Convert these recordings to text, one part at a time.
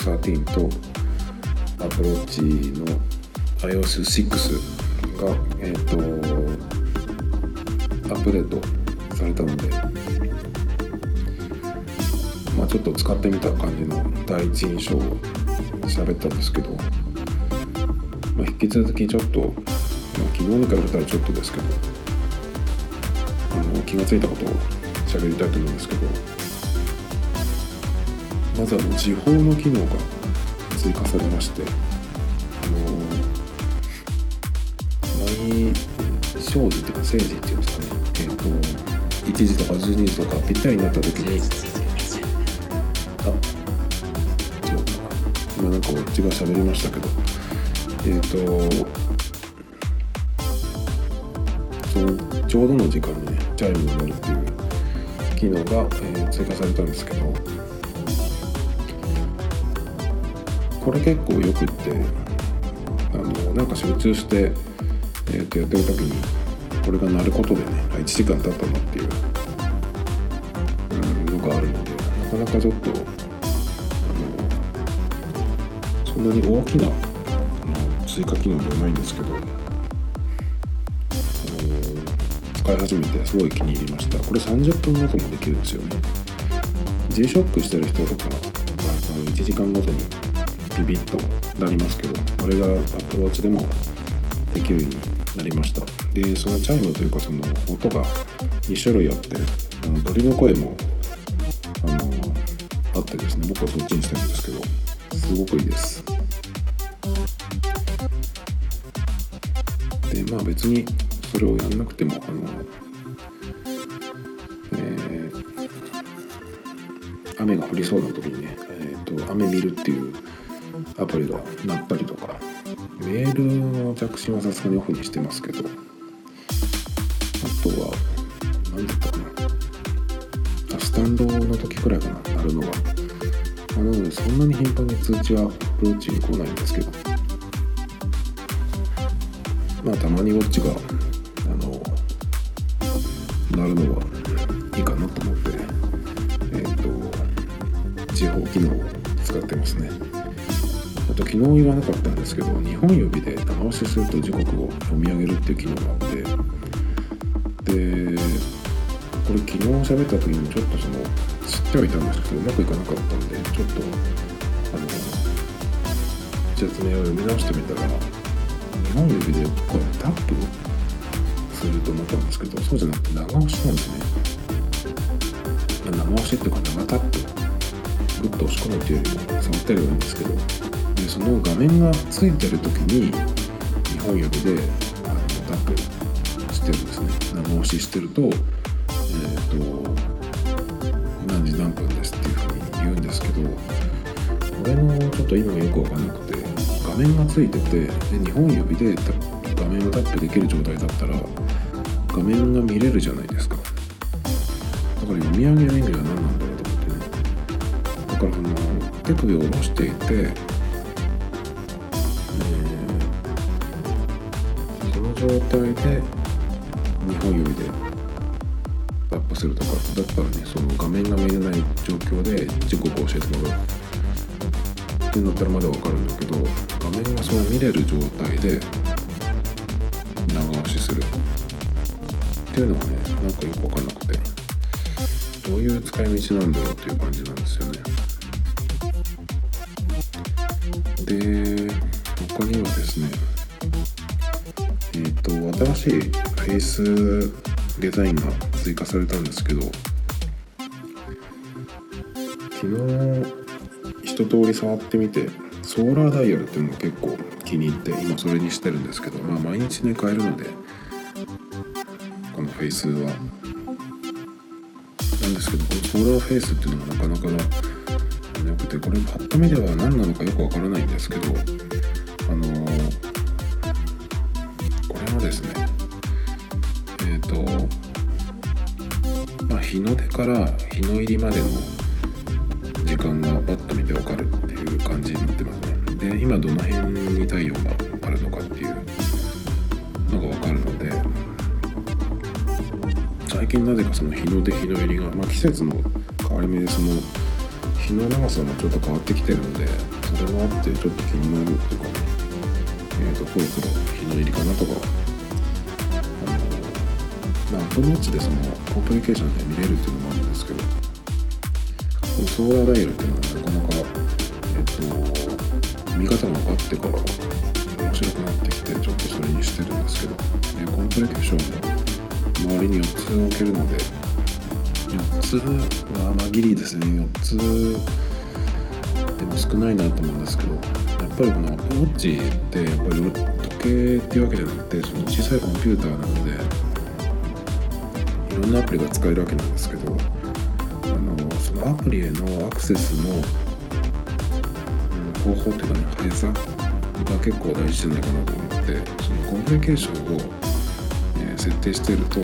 iOS13 と Apple Watch の iOS6 が、えーと、アップデートされたので、まあ、ちょっと使ってみた感じの第一印象を喋ったんですけど、まあ、引き続きちょっと、まあ、昨日に比べたらちょっとですけどあの気が付いたことを喋りたいと思うんですけどまずあの時報の機能が追加されましてあの毎生時っていうか生時っていうんですかね。えっ、ー、と1時とか12時とかぴったりになった時にあ違うか今なんかこっちが喋りましたけどえっ、ー、とそのちょうどの時間にねチャイムが鳴るっていう機能が、えー、追加されたんですけどこれ結構よくってあのなんか集中して、えー、とやってる時にこれが鳴ることでね1時間経ったなっていう、うん、のがあるのでなかなかちょっとあのそんなに大きな追加機能ではないんですけど使い始めてすごい気に入りました。これ30分ごともできるんですよね。G-SHOCK してる人とか、1時間ごとにビビッとなりますけどこれが Apple Watch でもできるようになりました。でそのチャイムというかその音が2種類あってあの鳥の声もあのあってですね僕はそっちにしてるんですけどすごくいいです。でまあ別にそれをやんなくてもあの、えー、雨が降りそうな時にね、えーと、雨見るっていうアプリが鳴ったりとか。メールの着信はさすがにオフにしてますけど。あとは何だったかな。あスタンドの時くらいかな鳴るのは。なのでそんなに頻繁に通知はアプローチに来ないんですけど。まあたまにウォッチがなるのはいいかなと思って、えっ、ー、と、地方機能を使ってますね。と昨日言わなかったんですけど、日本指で長押しすると時刻を読み上げるっていう機能があって、で、これ昨日喋った時にちょっとその、知ってはいたんですけど、うまくいかなかったんで、ちょっと、あの、説明を読み直してみたら、日本指でこれタップすると思ったんですけどそうじゃなくて長押しなんですね。長押しっていうか長タップ。グッと押し込むっていうよりも触ったりはいいんですけど。でその画面がついてる時に2本指であのタップしてるんですね。長押ししてるとえっ、ー、と何時何分ですっていうふうに言うんですけどこれのちょっと今がよく分かんなくて画面がついててで2本指で画面をタップできる状態だったら画面が見れるじゃないですか。だから読み上げる意味は何なんだろうと思ってね。だからその手首を下ろしていて、状態で2本指でタップするとかだったらねその画面が見れない状況で時刻を教えてもらう。っていうんだったらまだ分かるんだけど画面がその見れる状態で長押しする。っていうのがねなんかよく分かんなくてどういう使い道なんだろうっていう感じなんですよね。で他にはですね、と新しいフェイスデザインが追加されたんですけど昨日一通り触ってみてソーラーダイヤルっていうのが結構気に入って今それにしてるんですけどまあ毎日ね買えるのでこのフェイスは。なんですけどこのソーラーフェイスっていうのはなかなかなくてこれパッと見では何なのかよくわからないんですけどあの日の出から日の入りまでの時間がパッと見てわかるっていう感じになってますねで今どの辺に太陽があるのかっていうのが分かるので最近なぜかその日の出日の入りが、まあ、季節の変わり目でその日の長さもちょっと変わってきてるのでそれもあってちょっと気になるっていうかねえーと、とそろそろ日の入りかなとかまあアプローチでそのコンプリケーションで見れるっていうのもあるんですけどこのソーラーダイヤルっていうのはなかなかえっ、と見方が分かってから面白くなってきてちょっとそれにしてるんですけど、えコンプリケーションも周りに4つ置けるので4つはまあギリですね。4つでも少ないなと思うんですけどやっぱりこのウォッチってやっぱり時計っていうわけじゃなくてその小さいコンピューターなのでいろんなアプリが使えるわけなんですけどあのそのアプリへのアクセスの方法っていうかね速さが結構大事じゃないかなと思ってそのコンプリケーションを、え、設定していると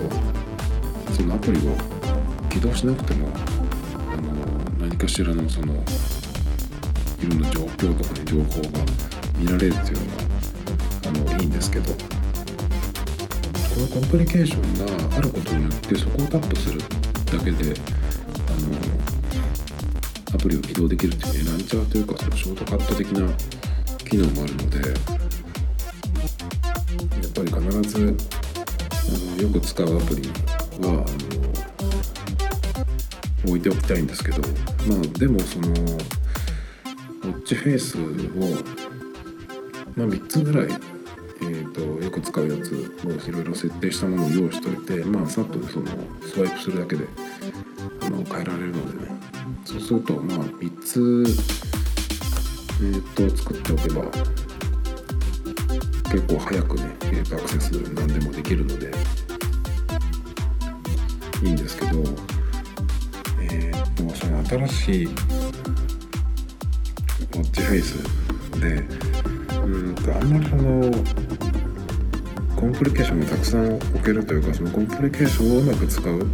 そのアプリを起動しなくてもあの何かしらのそのいろんな状況とかね情報が見られるっていうのがあのいいんですけど。このコンプリケーションがあることによってそこをタップするだけであのアプリを起動できるっていうねランチャーというかそのショートカット的な機能もあるのでやっぱり必ずあのよく使うアプリはあの置いておきたいんですけどまあでもそのウォッチフェイスを、まあ、3つぐらい、と、よく使うやつをいろいろ設定したものを用意しておいてまあさっとそのスワイプするだけであの変えられるのでね。そうするとまあ3つえーと、作っておけば結構早くね、アクセス何でもできるのでいいんですけどえっ、ー、とその新しいウォッチフェイスでうんとあんまりそのコンプリケーションがたくさん置けるというかそのコンプリケーションをうまく使う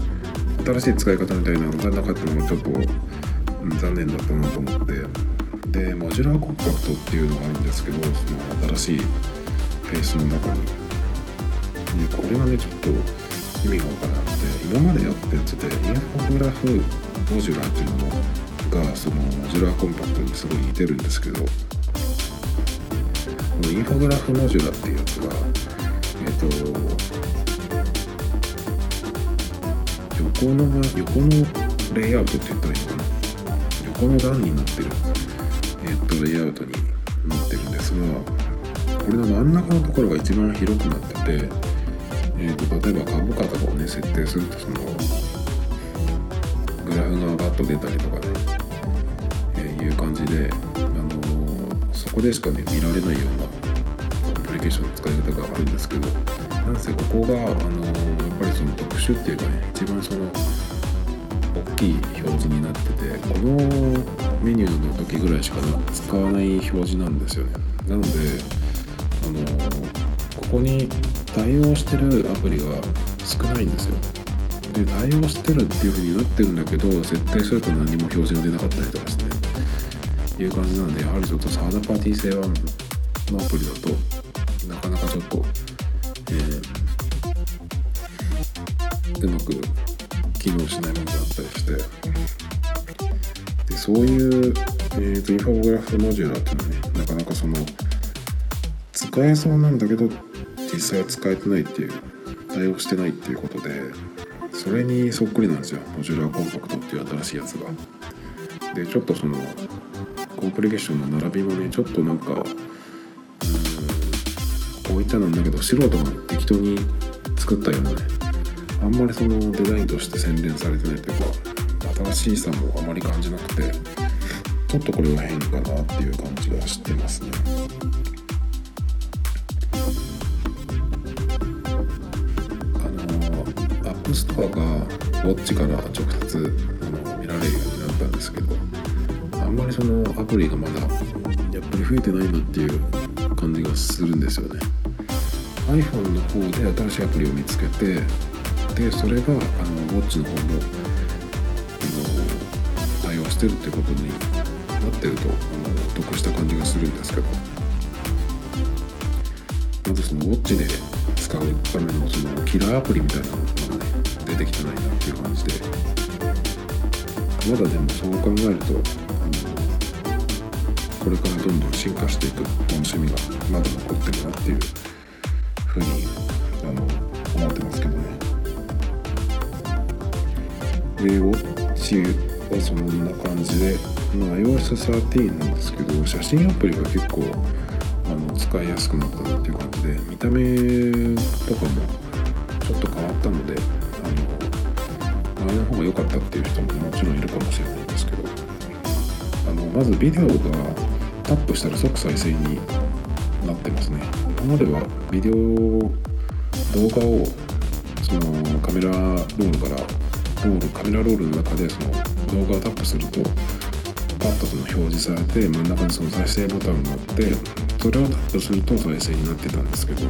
新しい使い方みたいなのがなかったのがちょっと、残念だったなと思って。でモジュラーコンパクトっていうのがあるんですけどその新しいフェイスの中に。でこれがねちょっと意味がわからなくて今までやったやつでインフォグラフモジュラーっていうのがそのモジュラーコンパクトにすごい似てるんですけどこのインフォグラフモジュラーっていうやつがえっ、と横の横のレイアウトって言ったらいいのかな？横の段になってる、え、っとレイアウトになってるんですがこれの真ん中のところが一番広くなってて、えー、と例えば株価とかをね設定するとそのグラフがバッと出たりとかね、えー、いう感じで、あのー、そこでしかね見られないようなケーションの使い方があるんですけどなんせここが、あの、やっぱりその特殊っていうかね一番その大きい表示になっててこのメニューの時ぐらいしか使わない表示なんですよね。なのであのここに対応してるアプリが少ないんですよ。で対応してるっていう風になってるんだけど設定すると何も表示が出なかったりとかしていう感じなのでやはりちょっとサードパーティー製はのアプリだとなかなかちょっと、えー、うまく機能しないものだったりしてでそういう、えーと、インフォグラフモジュラーっていうのはねなかなかその使えそうなんだけど実際は使えてないっていう対応してないっていうことでそれにそっくりなんですよモジュラーコンパクトっていう新しいやつが。でちょっとそのコンプリケーションの並びもねちょっとなんかこういったなんだけど素人が適当に作ったようなねあんまりそのデザインとして洗練されてないというか新しいさもあまり感じなくてちょっとこれは変かなっていう感じがしてますね。あの App Store がウォッチから直接あの見られるようになったんですけどあんまりそのアプリがまだやっぱり増えてないなっていう感じがするんですよね。iPhone の方で新しいアプリを見つけてでそれがあのウォッチの方もあの対応してるっていうことになってるとあの得した感じがするんですけど。まずそのウォッチで使うためのそのキラーアプリみたいなのがね出てきてないなっていう感じで。まだでもそう考えるとあこれからどんどん進化していく楽しみがまだ残ってるなっていうふうにあの思ってますけどね。でウォッチはそんな感じで、まあ、iOS13 なんですけど写真アプリが結構あの使いやすくなったなっていう感じで見た目とかもちょっと変わったのであの前の方が良かったっていう人ももちろんいるかもしれないんですけどあのまずビデオがタップしたら即再生になってますね。今まではビデオ動画をそのカメラロールからロールカメラロールの中でその動画をタップするとパッとその表示されて真ん中にその再生ボタンがあってそれをタップすると再生になってたんですけど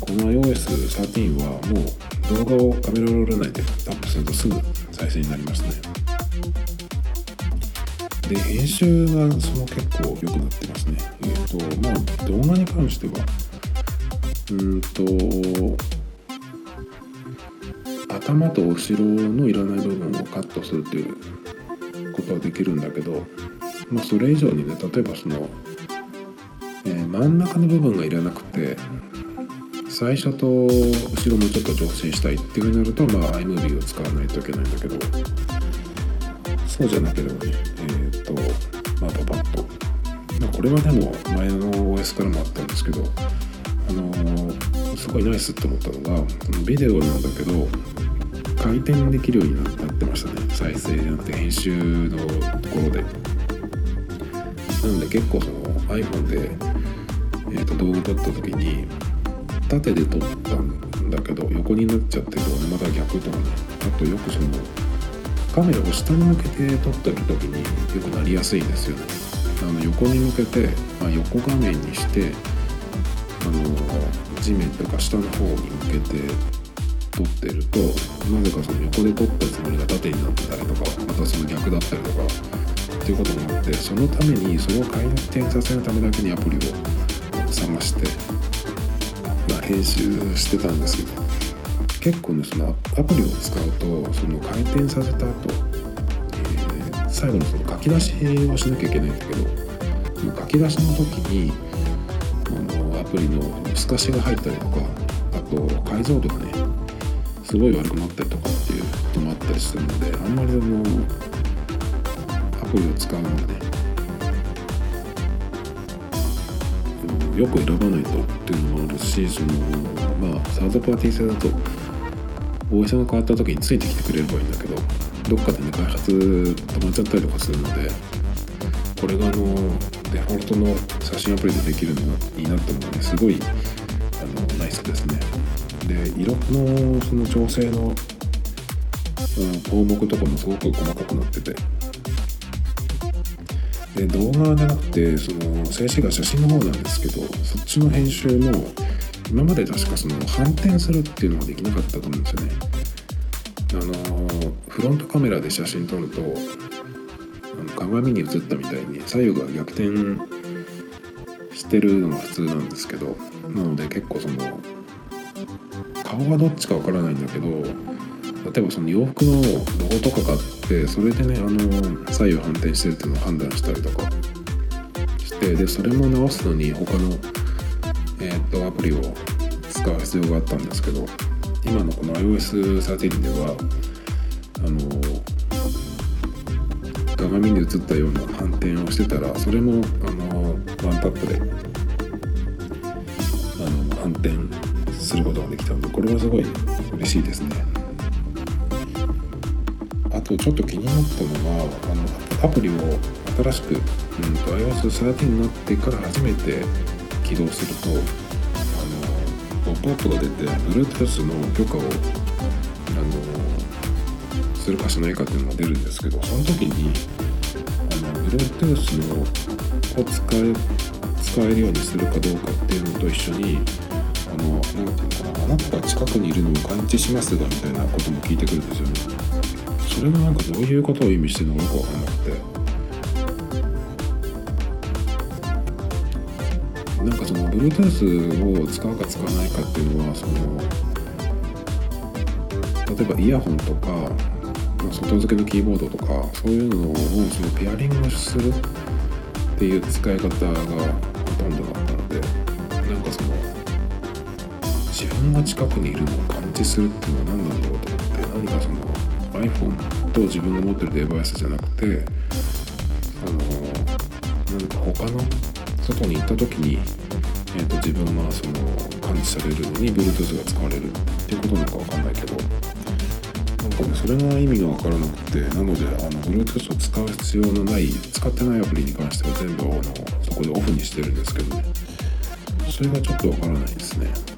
この iOS13 はもう動画をカメラロール内でタップするとすぐ再生になりますね。で編集がその結構良くなってますね。えっ、ー、とまあ動画に関してはうんと頭と後ろのいらない部分をカットするっていうことはできるんだけど、まあ、それ以上にね例えばその、えー、真ん中の部分がいらなくて最初と後ろもちょっと調整したいっていうふうになると、まあ、iMovie を使わないといけないんだけどそうじゃなければねえっ、ー、とまあパパッと、まあ、これはでも前の OS からもあったんですけどあのー、すごいナイスって思ったのがビデオなんだけど回転できるようになってましたね。再生じゃなくて編集のところで。なので結構その iPhone で、えー、と動画撮った時に縦で撮ったんだけど横になっちゃってるまた逆とかね。あとよくそのカメラを下に向けて撮ってる時によくなりやすいですよね。あの横に向けて、まあ、横画面にしてあの地面とか下の方に向けて撮ってるとなぜかその横で撮ったつもりが縦になってたりとかまたその逆だったりとかっていうこともあってそのためにそれを回転させるためだけにアプリを探して、まあ、編集してたんですけど。結構ねそのアプリを使うとその回転させた後、えー、最後のその書き出しをしなきゃいけないんだけどその書き出しの時にあのアプリの透かしが入ったりとかあと解像度がねすごい悪くなったりとかっていうこともあったりするのであんまりあのアプリを使うのはねよく選ばないとっていうのもあるしそのまあサードパーティー製だと OS が変わった時についてきてくれればいいんだけどどっかでね開発止まっちゃったりとかするのでこれがあのデフォルトの写真アプリでできるのになったのがねすごいあのナイスですね。で色のその調整の、うん、項目とかもすごく細かくなっててで動画じゃなくてその静止画写真の方なんですけどそっちの編集も今まで確かその反転するっていうのができなかったと思うんですよね。あのフロントカメラで写真撮るとあの鏡に映ったみたいに左右が逆転してるのが普通なんですけどなので結構その顔がどっちかわからないんだけど例えばその洋服のロゴとかがあってそれでねあの左右反転してるっていうのを判断したりとかしてでそれも直すのに他の、えー、とアプリを使う必要があったんですけど今のこの iOS13 ではあの鏡に映ったような反転をしてたらそれもあのワンタップであの反転することができたのでこれはすごい嬉しいですね。あとちょっと気になったのはあのアプリを新しく、うん、iOS13 になってから初めて起動するとあのポップアップが出て Bluetooth の許可をあのするかしないかっていうのが出るんですけどその時にあの Bluetooth のを使え使えるようにするかどうかっていうのと一緒にあの何て言うのかなあなたが近くにいるのを感知しますがみたいなことも聞いてくるんですよね。それがなんかどういうことを意味してるのかよく分かんなくて。なんかその Bluetooth を使うか使わないかっていうのはその例えばイヤホンとか外付けのキーボードとかそういうのをそのペアリングするっていう使い方がほとんどだったのでなんかその自分が近くにいるのを感知するっていうのは何なんだろうと思って何かその iPhone と自分が持ってるデバイスじゃなくてあの何か他の外に行った時に、えーと、自分がその感知されるのに Bluetooth が使われるっていうことなのか分かんないけどなんかねそれが意味が分からなくてなのであの Bluetooth を使う必要のない使ってないアプリに関しては全部あのそこでオフにしてるんですけどね。それがちょっと分からないですね。